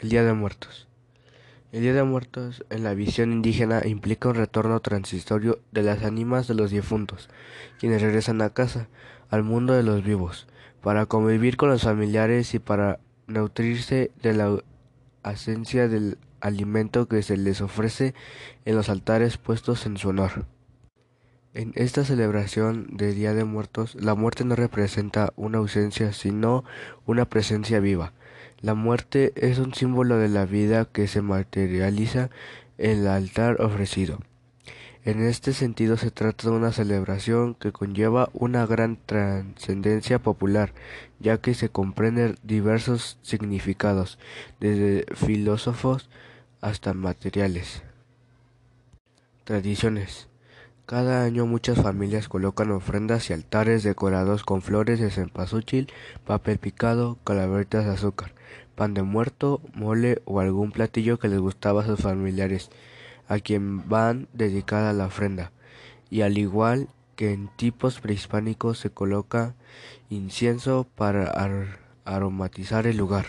El Día de Muertos. El Día de Muertos en la visión indígena implica un retorno transitorio de las ánimas de los difuntos, quienes regresan a casa, al mundo de los vivos, para convivir con los familiares y para nutrirse de la esencia del alimento que se les ofrece en los altares puestos en su honor. En esta celebración de Día de Muertos, la muerte no representa una ausencia, sino una presencia viva. La muerte es un símbolo de la vida que se materializa en el altar ofrecido. En este sentido se trata de una celebración que conlleva una gran trascendencia popular, ya que se comprenden diversos significados, desde filósofos hasta materiales. Tradiciones. Cada año muchas familias colocan ofrendas y altares decorados con flores de cempasúchil, papel picado, calaveritas de azúcar, pan de muerto, mole o algún platillo que les gustaba a sus familiares, a quien van dedicada la ofrenda. Y al igual que en tipos prehispánicos se coloca incienso para aromatizar el lugar.